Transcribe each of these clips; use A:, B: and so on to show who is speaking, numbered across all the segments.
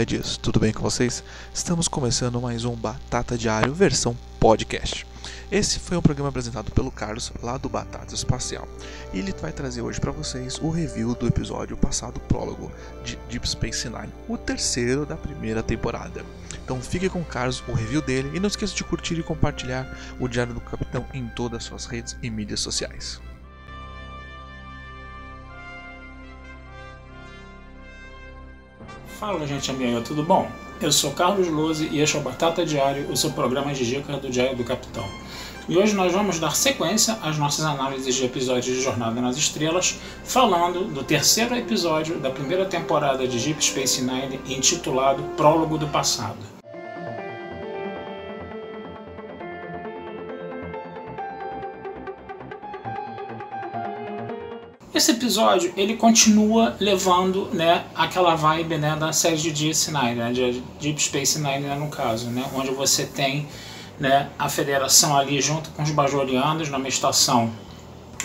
A: Humanoides, tudo bem com vocês? Estamos começando mais um Batata Diário versão podcast. Esse foi um programa apresentado pelo Carlos, lá do Batata Espacial. E ele vai trazer hoje para vocês o review do episódio passado prólogo de Deep Space Nine, o terceiro da primeira temporada. Então fique com o Carlos, o review dele, e não esqueça de curtir e compartilhar o Diário do Capitão em todas as suas redes e mídias sociais.
B: Fala, gente amiga, tudo bom? Eu sou Carlos Lose e este é o Batata Diário, o seu programa de dicas do Diário do Capitão. E hoje nós vamos dar sequência às nossas análises de episódios de Jornada nas Estrelas, falando do terceiro episódio da primeira temporada de Deep Space Nine, intitulado Prólogo do Passado. Esse episódio ele continua levando né, aquela vibe né, da série de DS9, né, de Deep Space Nine né, no caso, né, onde você tem né, a federação ali junto com os bajorianos numa estação,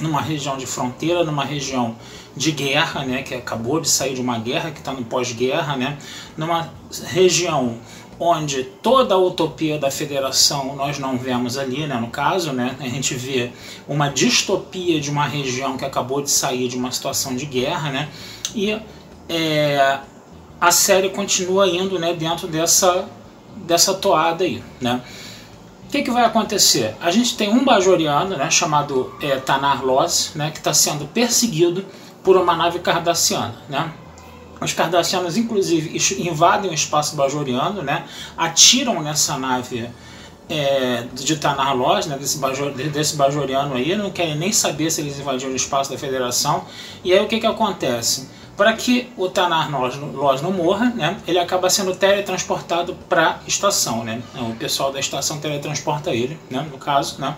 B: numa região de fronteira, numa região de guerra, né, que acabou de sair de uma guerra, que está no pós-guerra, né, numa região onde toda a utopia da federação nós não vemos ali, né, no caso, né, a gente vê uma distopia de uma região que acabou de sair de uma situação de guerra, né, e é, a série continua indo, né, dentro dessa dessa toada aí, né. O que, que vai acontecer? A gente tem um bajoriano, né, chamado é, Tanar Loz, né, que está sendo perseguido por uma nave cardassiana, né. Os cardassianos, inclusive, invadem o espaço bajoriano, né? atiram nessa nave é, de Tanar Loz, né? desse, bajor, desse bajoriano aí, não querem nem saber se eles invadiram o espaço da federação. E aí o que, que acontece? Para que o Tanar Loz não morra, né? ele acaba sendo teletransportado para a estação. Né? O pessoal da estação teletransporta ele, né? no caso. Né?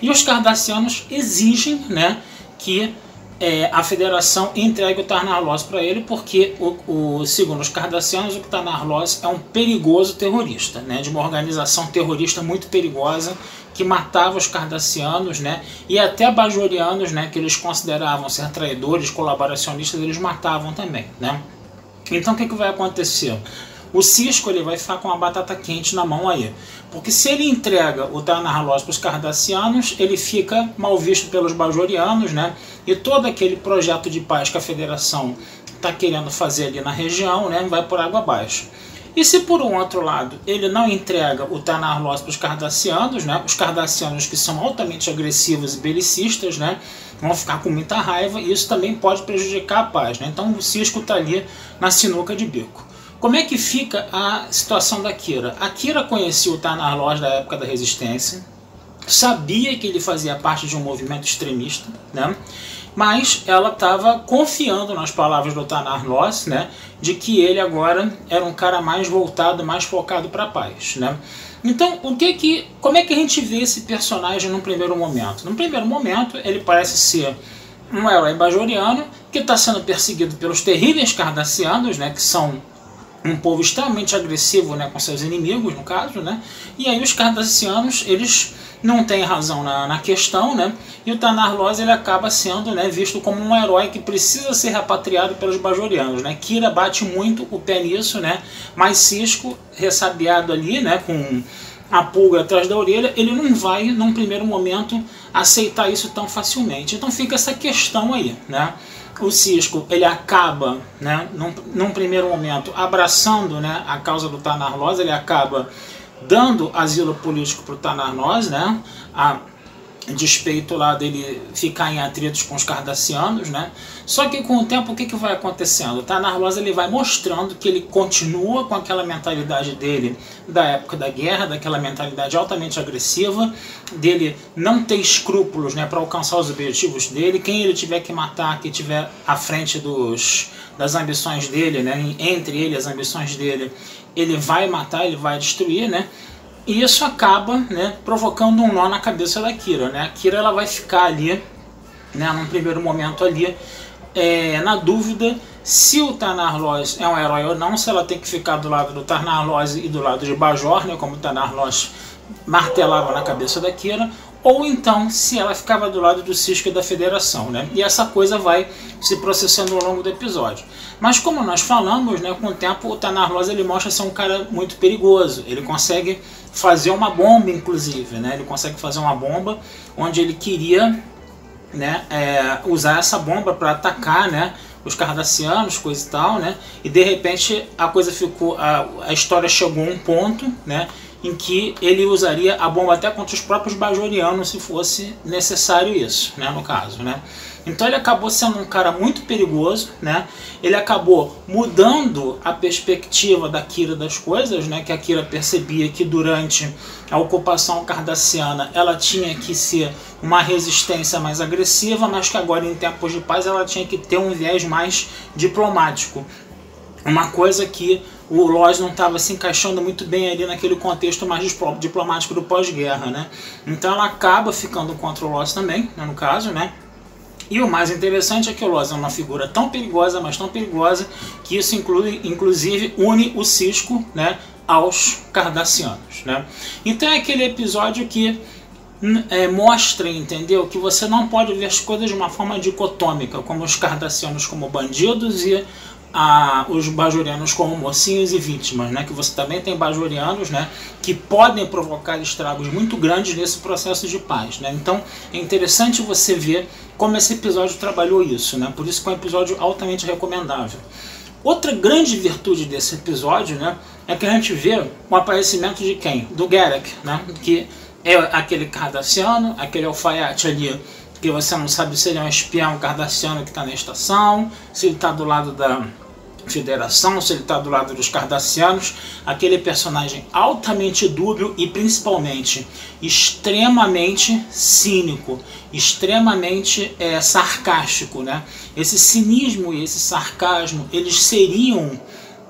B: E os cardassianos exigem né? que é, a federação entregue o Tarnarlos para ele, porque, o, o, segundo os cardassianos, o Tarnarlos é um perigoso terrorista, né, de uma organização terrorista muito perigosa que matava os cardassianos né, e até bajorianos né, que eles consideravam ser traidores, colaboracionistas, eles matavam também. Né. Então o que, que vai acontecer? O Cisco ele vai ficar com a batata quente na mão aí. Porque se ele entrega o Tarnarlos para os cardassianos, ele fica mal visto pelos bajorianos, né? E todo aquele projeto de paz que a federação está querendo fazer ali na região, né? Vai por água abaixo. E se por um outro lado ele não entrega o Tanarlos para os cardassianos, né? Os cardassianos que são altamente agressivos e belicistas, né? Vão ficar com muita raiva e isso também pode prejudicar a paz, né? Então o Cisco está ali na sinuca de bico. Como é que fica a situação da Kira? A Kira conhecia o Tanarlos da época da Resistência, sabia que ele fazia parte de um movimento extremista, né? mas ela estava confiando nas palavras do Tanar Loss, né, de que ele agora era um cara mais voltado, mais focado para a paz, né. Então, o que que, como é que a gente vê esse personagem num primeiro momento? Num primeiro momento, ele parece ser um herói bajoriano que está sendo perseguido pelos terríveis cardassianos, né, que são um povo extremamente agressivo, né, com seus inimigos, no caso, né. E aí os cardassianos, eles não tem razão na, na questão, né? E o Tanarlos ele acaba sendo né, visto como um herói que precisa ser repatriado pelos bajorianos, né? Kira bate muito o pé nisso, né? Mas Cisco, ressabiado ali, né, com a pulga atrás da orelha, ele não vai, num primeiro momento, aceitar isso tão facilmente. Então fica essa questão aí, né? O Cisco ele acaba, né, num, num primeiro momento, abraçando né, a causa do Tanarlos, ele acaba dando asilo político para o Tanarnós, né? A, despeito lá dele ficar em atritos com os cardassianos, né? Só que com o tempo o que, que vai acontecendo? O Tanarlosa ele vai mostrando que ele continua com aquela mentalidade dele da época da guerra, daquela mentalidade altamente agressiva, dele não ter escrúpulos, né, para alcançar os objetivos dele. Quem ele tiver que matar, que tiver à frente dos das ambições dele, né, entre ele as ambições dele, ele vai matar, ele vai destruir, né? E isso acaba né, provocando um nó na cabeça da Kira. Né? A Kira ela vai ficar ali, né, num primeiro momento ali, é, na dúvida se o Tarnarloz é um herói ou não, se ela tem que ficar do lado do Tarnarloz e do lado de Bajor, né, como o Tarnarloz martelava na cabeça da Kira, ou então se ela ficava do lado do Cisco e da Federação, né? E essa coisa vai se processando ao longo do episódio. Mas como nós falamos, né, com o tempo o Tanarloz ele mostra ser um cara muito perigoso. Ele consegue fazer uma bomba, inclusive, né? Ele consegue fazer uma bomba onde ele queria, né, é, usar essa bomba para atacar, né? os cardassianos, coisa e tal, né? E de repente a coisa ficou, a, a história chegou a um ponto, né? Em que ele usaria a bomba até contra os próprios bajorianos se fosse necessário isso, né, no caso, né. Então ele acabou sendo um cara muito perigoso, né? Ele acabou mudando a perspectiva da Kira das coisas, né? Que a Kira percebia que durante a ocupação cardassiana ela tinha que ser uma resistência mais agressiva, mas que agora em tempos de paz ela tinha que ter um viés mais diplomático. Uma coisa que o Loz não estava se encaixando muito bem ali naquele contexto mais diplomático do pós-guerra, né? Então ela acaba ficando contra o Loz também, né, no caso, né? E o mais interessante é que o Loz é uma figura tão perigosa, mas tão perigosa, que isso inclui, inclusive une o Cisco né, aos Cardassianos. Né? Então é aquele episódio que é, mostra, entendeu? Que você não pode ver as coisas de uma forma dicotômica, como os Cardassianos como bandidos e a, os bajorianos como mocinhos e vítimas, né? Que você também tem bajorianos, né? Que podem provocar estragos muito grandes nesse processo de paz, né? Então é interessante você ver como esse episódio trabalhou isso, né? Por isso que é um episódio altamente recomendável. Outra grande virtude desse episódio, né? É que a gente vê o aparecimento de quem? Do Garrick, né? Que é aquele cardassiano, aquele alfaiate ali que você não sabe se ele é um espião cardassiano que está na estação, se ele está do lado da Federação, se ele está do lado dos Cardassianos, aquele personagem altamente dúbio e principalmente extremamente cínico, extremamente é, sarcástico, né? Esse cinismo e esse sarcasmo, eles seriam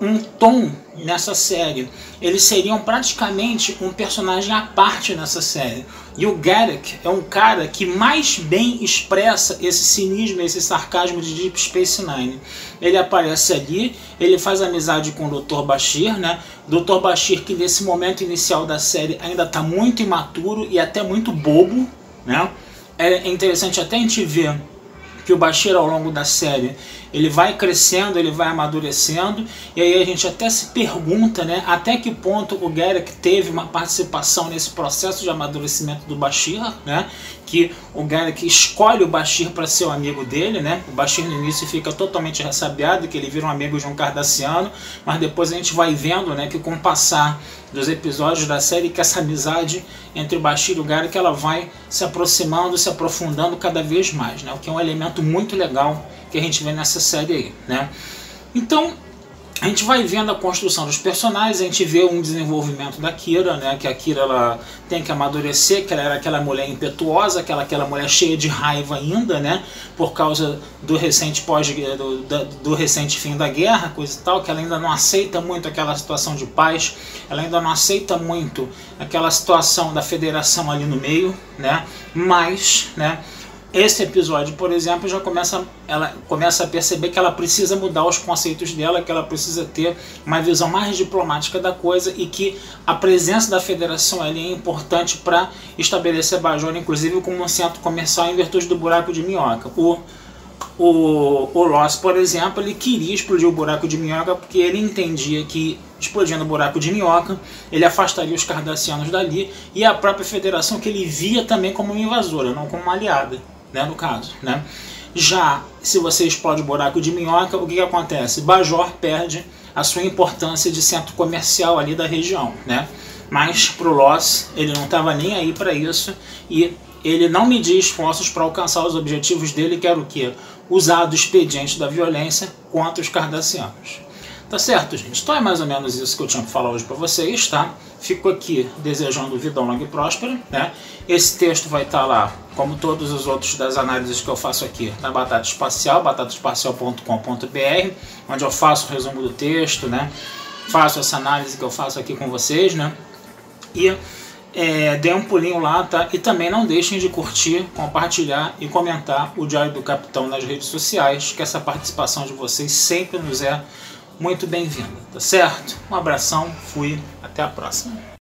B: um tom nessa série. Eles seriam praticamente um personagem à parte nessa série. E o Garrick é um cara que mais bem expressa esse cinismo, esse sarcasmo de Deep Space Nine. Ele aparece ali, ele faz amizade com o Dr. Bashir, né? Dr. Bashir que nesse momento inicial da série ainda está muito imaturo e até muito bobo, né? É interessante até a gente ver que o Bashir ao longo da série ele vai crescendo, ele vai amadurecendo, e aí a gente até se pergunta né, até que ponto o Garrick teve uma participação nesse processo de amadurecimento do Bashir, né, que o Garrick escolhe o Bashir para ser o amigo dele, né, o Bashir no início fica totalmente ressabiado, que ele vira um amigo de um cardassiano, mas depois a gente vai vendo né, que com o passar dos episódios da série que essa amizade entre o Bashir e o Garrick ela vai se aproximando, se aprofundando cada vez mais, né? o que é um elemento muito legal que a gente vê nessa série aí, né? Então, a gente vai vendo a construção dos personagens, a gente vê um desenvolvimento da Kira, né? Que a Kira ela tem que amadurecer, que ela era aquela mulher impetuosa, aquela, aquela mulher cheia de raiva ainda, né? Por causa do recente pós do, do, do recente fim da guerra, coisa e tal, que ela ainda não aceita muito aquela situação de paz, ela ainda não aceita muito aquela situação da federação ali no meio, né? Mas, né? Esse episódio, por exemplo, já começa, ela começa a perceber que ela precisa mudar os conceitos dela, que ela precisa ter uma visão mais diplomática da coisa e que a presença da federação ali é importante para estabelecer Bajor, inclusive como um centro comercial em virtude do buraco de minhoca. O, o, o Loss, por exemplo, ele queria explodir o buraco de minhoca porque ele entendia que explodindo o buraco de minhoca, ele afastaria os cardassianos dali e a própria federação que ele via também como uma invasora, não como uma aliada né, no caso. Né? Já se você explode o buraco de minhoca, o que, que acontece? Bajor perde a sua importância de centro comercial ali da região. Né? Mas para o Loss, ele não estava nem aí para isso e ele não media esforços para alcançar os objetivos dele, que era o quê? Usar do expediente da violência contra os cardassianos. Tá certo, gente? Então é mais ou menos isso que eu tinha para falar hoje para vocês, tá? Fico aqui desejando vida longa e próspera, né? Esse texto vai estar tá lá, como todos os outros das análises que eu faço aqui, na Batata Espacial, batataespacial.com.br, onde eu faço o resumo do texto, né? Faço essa análise que eu faço aqui com vocês, né? E é, dê um pulinho lá, tá? E também não deixem de curtir, compartilhar e comentar o Diário do Capitão nas redes sociais, que essa participação de vocês sempre nos é muito bem-vinda, tá certo? Um abração, fui, até a próxima.